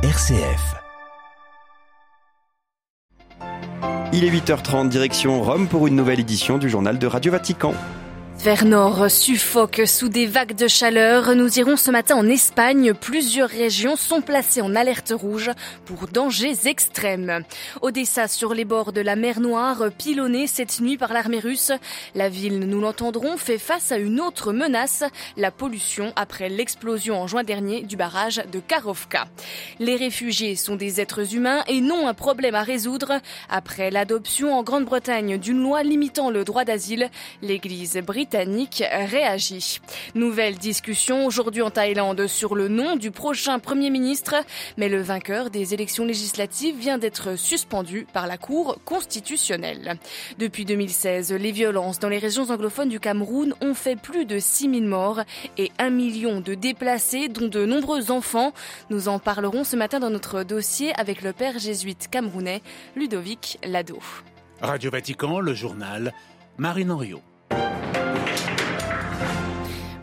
RCF. Il est 8h30, direction Rome pour une nouvelle édition du journal de Radio Vatican. Vers nord suffoque sous des vagues de chaleur. Nous irons ce matin en Espagne. Plusieurs régions sont placées en alerte rouge pour dangers extrêmes. Odessa sur les bords de la mer Noire, pilonnée cette nuit par l'armée russe. La ville, nous l'entendrons, fait face à une autre menace, la pollution après l'explosion en juin dernier du barrage de Karovka. Les réfugiés sont des êtres humains et non un problème à résoudre. Après l'adoption en Grande-Bretagne d'une loi limitant le droit d'asile, l'église britannique britannique réagit. Nouvelle discussion aujourd'hui en Thaïlande sur le nom du prochain Premier ministre, mais le vainqueur des élections législatives vient d'être suspendu par la Cour constitutionnelle. Depuis 2016, les violences dans les régions anglophones du Cameroun ont fait plus de 6000 morts et un million de déplacés, dont de nombreux enfants. Nous en parlerons ce matin dans notre dossier avec le père jésuite camerounais Ludovic Lado. Radio Vatican, le journal Marine Henriot.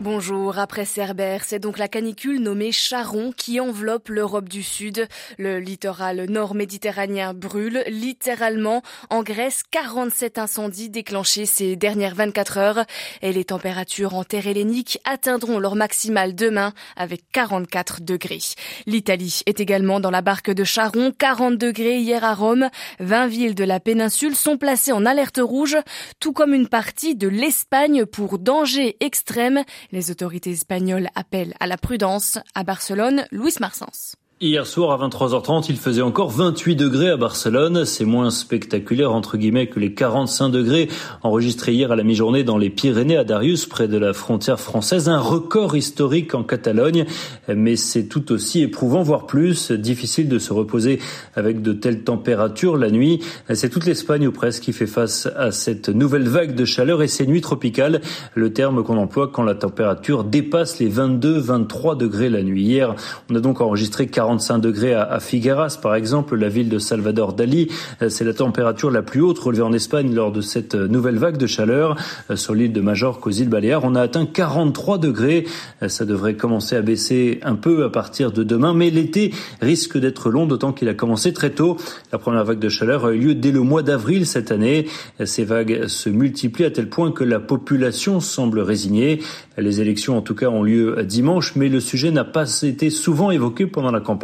Bonjour, après Cerbère, c'est donc la canicule nommée Charon qui enveloppe l'Europe du Sud. Le littoral nord-méditerranéen brûle littéralement. En Grèce, 47 incendies déclenchés ces dernières 24 heures et les températures en terre hellénique atteindront leur maximale demain avec 44 degrés. L'Italie est également dans la barque de Charon, 40 degrés hier à Rome. 20 villes de la péninsule sont placées en alerte rouge, tout comme une partie de l'Espagne pour danger extrême. Les autorités espagnoles appellent à la prudence. À Barcelone, Luis Marsens. Hier soir à 23h30, il faisait encore 28 degrés à Barcelone. C'est moins spectaculaire entre guillemets que les 45 degrés enregistrés hier à la mi-journée dans les Pyrénées à Darius, près de la frontière française. Un record historique en Catalogne, mais c'est tout aussi éprouvant, voire plus. Difficile de se reposer avec de telles températures la nuit. C'est toute l'Espagne ou presque qui fait face à cette nouvelle vague de chaleur et ces nuits tropicales, le terme qu'on emploie quand la température dépasse les 22-23 degrés la nuit. Hier, on a donc enregistré 45 degrés à, Figueras, par exemple, la ville de Salvador Dali. Euh, c'est la température la plus haute relevée en Espagne lors de cette euh, nouvelle vague de chaleur. Euh, sur l'île de Majorque aux îles Baléares, on a atteint 43 degrés. Ça devrait commencer à baisser un peu à partir de demain, mais l'été risque d'être long, d'autant qu'il a commencé très tôt. La première vague de chaleur a eu lieu dès le mois d'avril cette année. Ces vagues se multiplient à tel point que la population semble résignée. Les élections, en tout cas, ont lieu dimanche, mais le sujet n'a pas été souvent évoqué pendant la campagne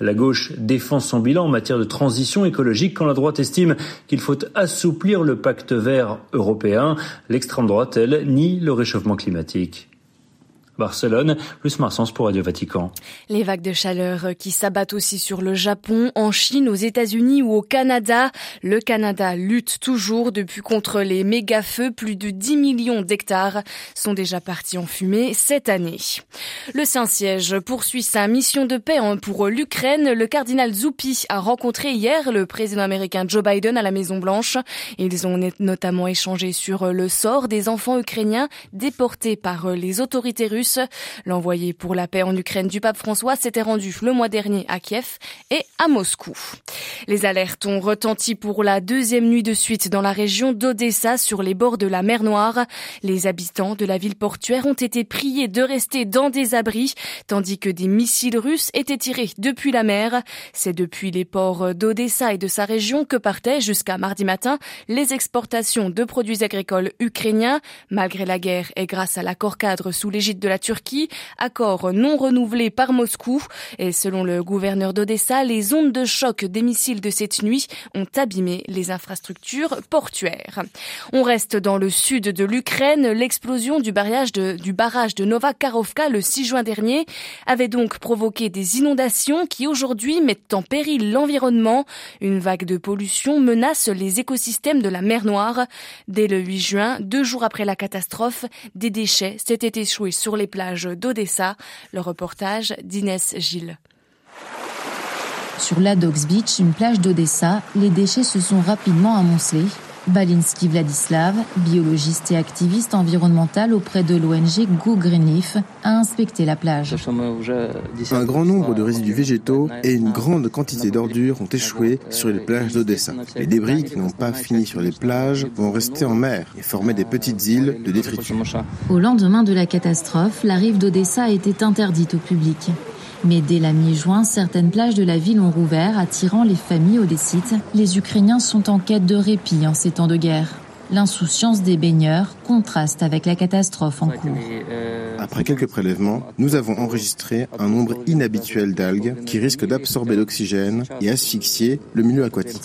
la gauche défend son bilan en matière de transition écologique quand la droite estime qu'il faut assouplir le pacte vert européen. L'extrême droite, elle, nie le réchauffement climatique. Barcelone, plus Marsens pour Radio Vatican. Les vagues de chaleur qui s'abattent aussi sur le Japon, en Chine, aux États-Unis ou au Canada. Le Canada lutte toujours depuis contre les méga-feux. Plus de 10 millions d'hectares sont déjà partis en fumée cette année. Le Saint-Siège poursuit sa mission de paix pour l'Ukraine. Le cardinal Zuppi a rencontré hier le président américain Joe Biden à la Maison-Blanche. Ils ont notamment échangé sur le sort des enfants ukrainiens déportés par les autorités russes L'envoyé pour la paix en Ukraine du pape François s'était rendu le mois dernier à Kiev et à Moscou. Les alertes ont retenti pour la deuxième nuit de suite dans la région d'Odessa sur les bords de la mer Noire. Les habitants de la ville portuaire ont été priés de rester dans des abris tandis que des missiles russes étaient tirés depuis la mer. C'est depuis les ports d'Odessa et de sa région que partaient jusqu'à mardi matin les exportations de produits agricoles ukrainiens. Malgré la guerre et grâce à l'accord cadre sous l'égide de la Turquie, accord non renouvelé par Moscou. Et selon le gouverneur d'Odessa, les ondes de choc des missiles de cette nuit ont abîmé les infrastructures portuaires. On reste dans le sud de l'Ukraine. L'explosion du barrage de, du barrage de Novakarovka le 6 juin dernier avait donc provoqué des inondations qui aujourd'hui mettent en péril l'environnement. Une vague de pollution menace les écosystèmes de la mer Noire. Dès le 8 juin, deux jours après la catastrophe, des déchets s'étaient échoués sur les plages d'Odessa. Le reportage d'Inès Gilles. Sur l'Adox Beach, une plage d'Odessa, les déchets se sont rapidement amoncelés. Balinski Vladislav, biologiste et activiste environnemental auprès de l'ONG Go Green Leaf, a inspecté la plage. Un grand nombre de résidus végétaux et une grande quantité d'ordures ont échoué sur les plages d'Odessa. Les débris qui n'ont pas fini sur les plages vont rester en mer et former des petites îles de détritus. Au lendemain de la catastrophe, la rive d'Odessa a été interdite au public. Mais dès la mi-juin, certaines plages de la ville ont rouvert, attirant les familles odessites. Les Ukrainiens sont en quête de répit en ces temps de guerre. L'insouciance des baigneurs contraste avec la catastrophe en cours. Après quelques prélèvements, nous avons enregistré un nombre inhabituel d'algues qui risquent d'absorber l'oxygène et asphyxier le milieu aquatique.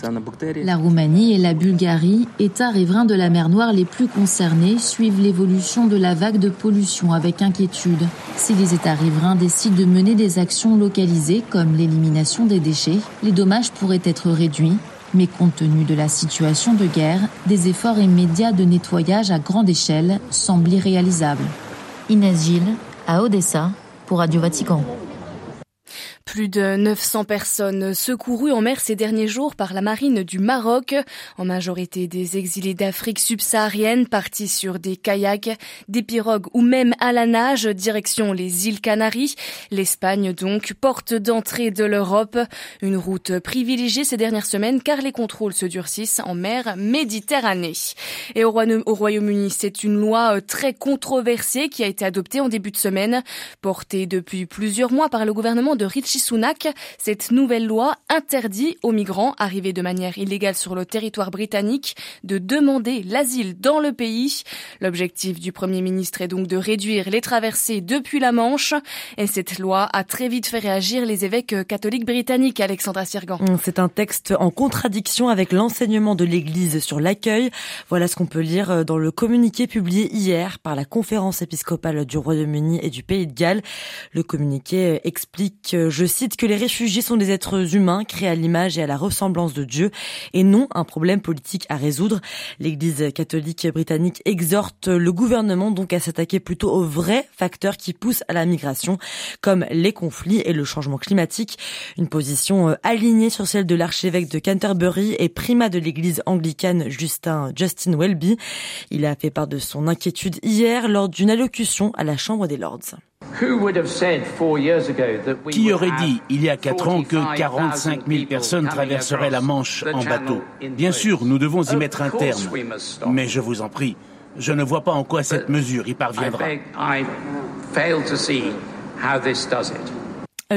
La Roumanie et la Bulgarie, États riverains de la mer Noire les plus concernés, suivent l'évolution de la vague de pollution avec inquiétude. Si les États riverains décident de mener des actions localisées comme l'élimination des déchets, les dommages pourraient être réduits mais compte tenu de la situation de guerre, des efforts immédiats de nettoyage à grande échelle semblent irréalisables. Inès Gilles, à Odessa, pour Radio Vatican. Plus de 900 personnes secourues en mer ces derniers jours par la marine du Maroc, en majorité des exilés d'Afrique subsaharienne partis sur des kayaks, des pirogues ou même à la nage, direction les îles Canaries. L'Espagne donc, porte d'entrée de l'Europe, une route privilégiée ces dernières semaines car les contrôles se durcissent en mer Méditerranée. Et au Royaume-Uni, c'est une loi très controversée qui a été adoptée en début de semaine, portée depuis plusieurs mois par le gouvernement de Richie Sunak, cette nouvelle loi interdit aux migrants arrivés de manière illégale sur le territoire britannique de demander l'asile dans le pays. L'objectif du Premier ministre est donc de réduire les traversées depuis la Manche. Et cette loi a très vite fait réagir les évêques catholiques britanniques, Alexandra Sirgan. C'est un texte en contradiction avec l'enseignement de l'Église sur l'accueil. Voilà ce qu'on peut lire dans le communiqué publié hier par la conférence épiscopale du Royaume-Uni et du Pays de Galles. Le communiqué explique, je cite, que les réfugiés sont des êtres humains créés à l'image et à la ressemblance de Dieu et non un problème politique à résoudre. L'Église catholique britannique exhorte le gouvernement donc à s'attaquer plutôt aux vrais facteurs qui poussent à la migration, comme les conflits et le changement climatique. Une position euh, alignée sur celle de l'archevêque de Canterbury et primat de l'Église anglicane Justin Justin Welby. Il a fait part de son inquiétude hier lors d'une allocution à la Chambre des Lords. Qui aurait dit il y a quatre ans que 45 000 personnes traverseraient la Manche en bateau? Bien sûr, nous devons y mettre un terme. Mais je vous en prie, je ne vois pas en quoi cette mesure y parviendra.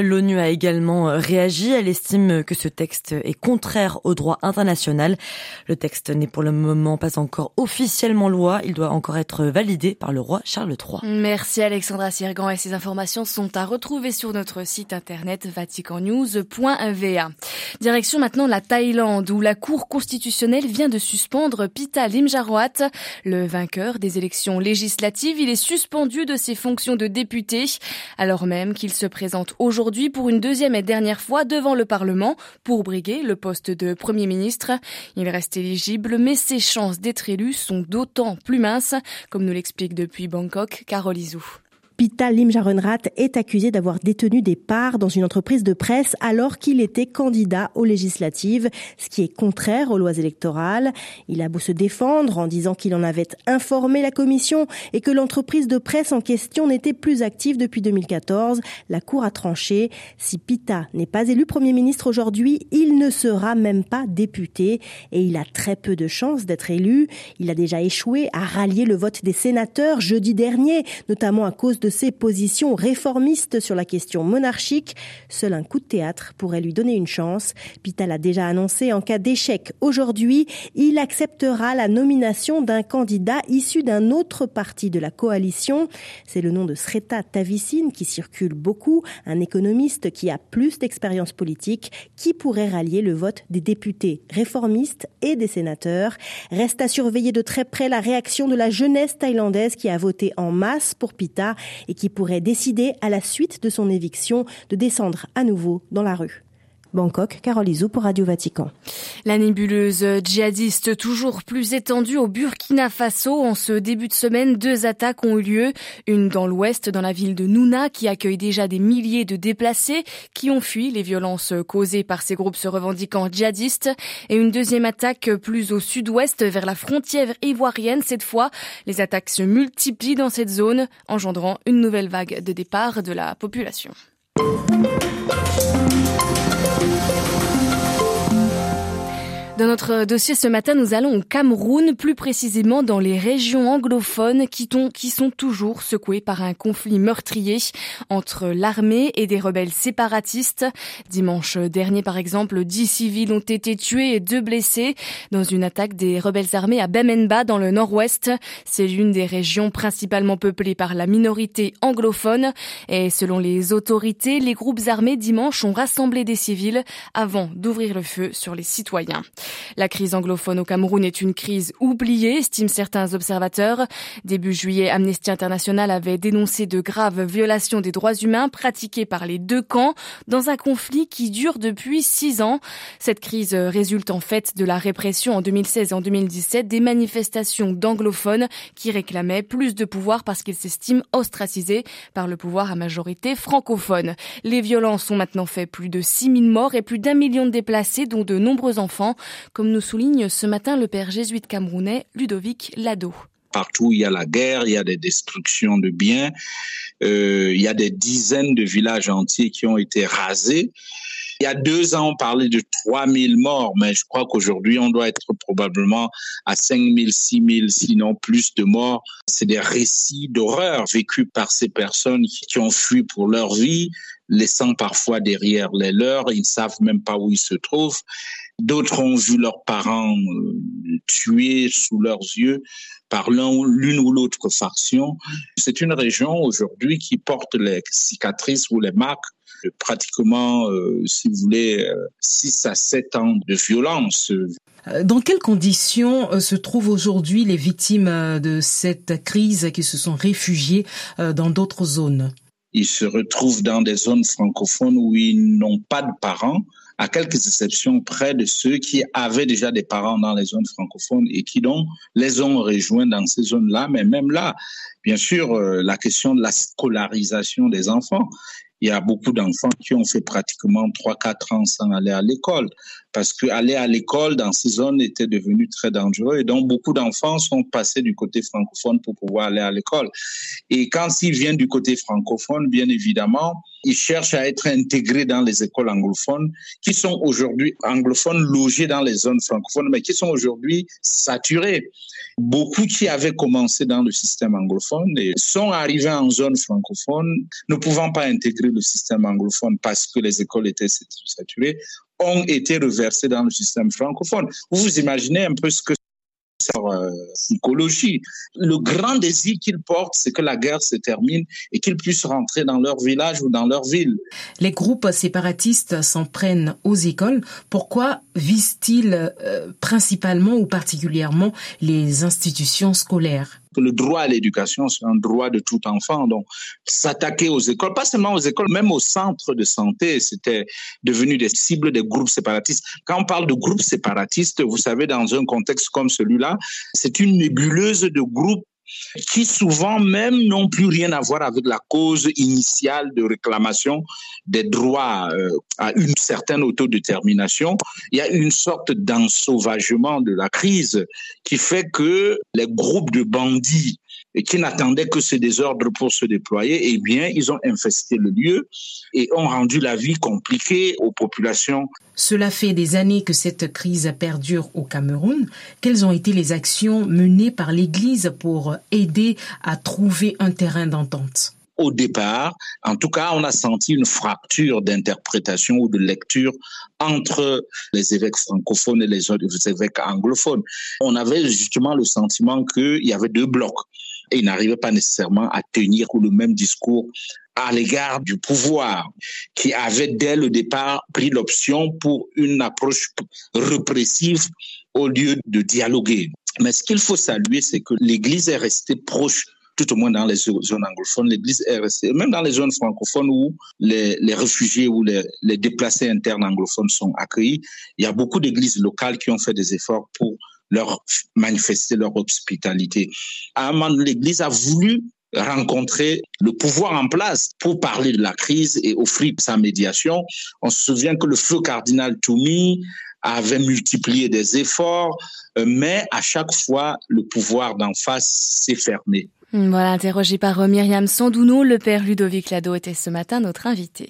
L'ONU a également réagi. Elle estime que ce texte est contraire au droit international. Le texte n'est pour le moment pas encore officiellement loi. Il doit encore être validé par le roi Charles III. Merci Alexandra Sirgan et ces informations sont à retrouver sur notre site internet vaticannews.va. Direction maintenant la Thaïlande où la Cour constitutionnelle vient de suspendre Pita Limjaroat, le vainqueur des élections législatives. Il est suspendu de ses fonctions de député alors même qu'il se présente aujourd'hui aujourd'hui pour une deuxième et dernière fois devant le Parlement pour briguer le poste de Premier ministre. Il reste éligible, mais ses chances d'être élu sont d'autant plus minces, comme nous l'explique depuis Bangkok Carole Izou. Pita Limjaronrat est accusé d'avoir détenu des parts dans une entreprise de presse alors qu'il était candidat aux législatives, ce qui est contraire aux lois électorales. Il a beau se défendre en disant qu'il en avait informé la commission et que l'entreprise de presse en question n'était plus active depuis 2014. La Cour a tranché. Si Pita n'est pas élu Premier ministre aujourd'hui, il ne sera même pas député et il a très peu de chances d'être élu. Il a déjà échoué à rallier le vote des sénateurs jeudi dernier, notamment à cause de de ses positions réformistes sur la question monarchique. Seul un coup de théâtre pourrait lui donner une chance. Pita l'a déjà annoncé en cas d'échec aujourd'hui, il acceptera la nomination d'un candidat issu d'un autre parti de la coalition. C'est le nom de Sreta Tavissin qui circule beaucoup, un économiste qui a plus d'expérience politique, qui pourrait rallier le vote des députés réformistes et des sénateurs. Reste à surveiller de très près la réaction de la jeunesse thaïlandaise qui a voté en masse pour Pita et qui pourrait décider, à la suite de son éviction, de descendre à nouveau dans la rue. Bangkok, Carole Izou pour Radio Vatican. La nébuleuse djihadiste toujours plus étendue au Burkina Faso. En ce début de semaine, deux attaques ont eu lieu. Une dans l'ouest, dans la ville de Nouna, qui accueille déjà des milliers de déplacés qui ont fui les violences causées par ces groupes se revendiquant djihadistes. Et une deuxième attaque plus au sud-ouest, vers la frontière ivoirienne. Cette fois, les attaques se multiplient dans cette zone, engendrant une nouvelle vague de départ de la population. Dans notre dossier ce matin, nous allons au Cameroun, plus précisément dans les régions anglophones qui, sont toujours secouées par un conflit meurtrier entre l'armée et des rebelles séparatistes. Dimanche dernier, par exemple, dix civils ont été tués et deux blessés dans une attaque des rebelles armés à Bememba dans le nord-ouest. C'est l'une des régions principalement peuplées par la minorité anglophone et selon les autorités, les groupes armés dimanche ont rassemblé des civils avant d'ouvrir le feu sur les citoyens. La crise anglophone au Cameroun est une crise oubliée, estiment certains observateurs. Début juillet, Amnesty International avait dénoncé de graves violations des droits humains pratiquées par les deux camps dans un conflit qui dure depuis six ans. Cette crise résulte en fait de la répression en 2016 et en 2017 des manifestations d'anglophones qui réclamaient plus de pouvoir parce qu'ils s'estiment ostracisés par le pouvoir à majorité francophone. Les violences ont maintenant fait plus de 6000 morts et plus d'un million de déplacés, dont de nombreux enfants comme nous souligne ce matin le père jésuite camerounais Ludovic Lado. Partout, il y a la guerre, il y a des destructions de biens, euh, il y a des dizaines de villages entiers qui ont été rasés. Il y a deux ans, on parlait de 3000 morts, mais je crois qu'aujourd'hui, on doit être probablement à 5000, 6000, sinon plus de morts. C'est des récits d'horreur vécus par ces personnes qui ont fui pour leur vie, laissant parfois derrière les leurs. Ils ne savent même pas où ils se trouvent. D'autres ont vu leurs parents euh, tués sous leurs yeux par l'une ou l'autre faction. C'est une région aujourd'hui qui porte les cicatrices ou les marques de pratiquement, euh, si vous voulez, 6 euh, à 7 ans de violence. Dans quelles conditions se trouvent aujourd'hui les victimes de cette crise qui se sont réfugiées dans d'autres zones? Ils se retrouvent dans des zones francophones où ils n'ont pas de parents à quelques exceptions près de ceux qui avaient déjà des parents dans les zones francophones et qui donc les ont rejoints dans ces zones-là. Mais même là, bien sûr, euh, la question de la scolarisation des enfants. Il y a beaucoup d'enfants qui ont fait pratiquement 3-4 ans sans aller à l'école parce que aller à l'école dans ces zones était devenu très dangereux et donc beaucoup d'enfants sont passés du côté francophone pour pouvoir aller à l'école. Et quand ils viennent du côté francophone, bien évidemment, ils cherchent à être intégrés dans les écoles anglophones qui sont aujourd'hui anglophones logés dans les zones francophones, mais qui sont aujourd'hui saturés. Beaucoup qui avaient commencé dans le système anglophone sont arrivés en zone francophone, ne pouvant pas intégrer le système anglophone parce que les écoles étaient saturées, ont été reversés dans le système francophone. Vous vous imaginez un peu ce que c'est euh, psychologie. Le grand désir qu'ils portent, c'est que la guerre se termine et qu'ils puissent rentrer dans leur village ou dans leur ville. Les groupes séparatistes s'en prennent aux écoles. Pourquoi visent-ils euh, principalement ou particulièrement les institutions scolaires? Le droit à l'éducation, c'est un droit de tout enfant. Donc, s'attaquer aux écoles, pas seulement aux écoles, même aux centres de santé, c'était devenu des cibles des groupes séparatistes. Quand on parle de groupes séparatistes, vous savez, dans un contexte comme celui-là, c'est une nébuleuse de groupes qui souvent même n'ont plus rien à voir avec la cause initiale de réclamation des droits euh, à une certaine autodétermination. Il y a une sorte d'ensauvagement de la crise qui fait que les groupes de bandits et qui n'attendaient que ce désordre pour se déployer, eh bien, ils ont infesté le lieu et ont rendu la vie compliquée aux populations. Cela fait des années que cette crise perdure au Cameroun. Quelles ont été les actions menées par l'Église pour aider à trouver un terrain d'entente? Au départ, en tout cas, on a senti une fracture d'interprétation ou de lecture entre les évêques francophones et les évêques anglophones. On avait justement le sentiment qu'il y avait deux blocs et ils n'arrivaient pas nécessairement à tenir le même discours à l'égard du pouvoir, qui avait dès le départ pris l'option pour une approche répressive au lieu de dialoguer. Mais ce qu'il faut saluer, c'est que l'Église est restée proche tout au moins dans les zones anglophones, l'Église restée, même dans les zones francophones où les, les réfugiés ou les, les, déplacés internes anglophones sont accueillis, il y a beaucoup d'églises locales qui ont fait des efforts pour leur manifester leur hospitalité. À un moment, l'Église a voulu rencontrer le pouvoir en place pour parler de la crise et offrir sa médiation. On se souvient que le feu cardinal Toumi avait multiplié des efforts, euh, mais à chaque fois, le pouvoir d'en face s'est fermé. Voilà, interrogé par Myriam Sandouno, le père Ludovic Lado était ce matin notre invité.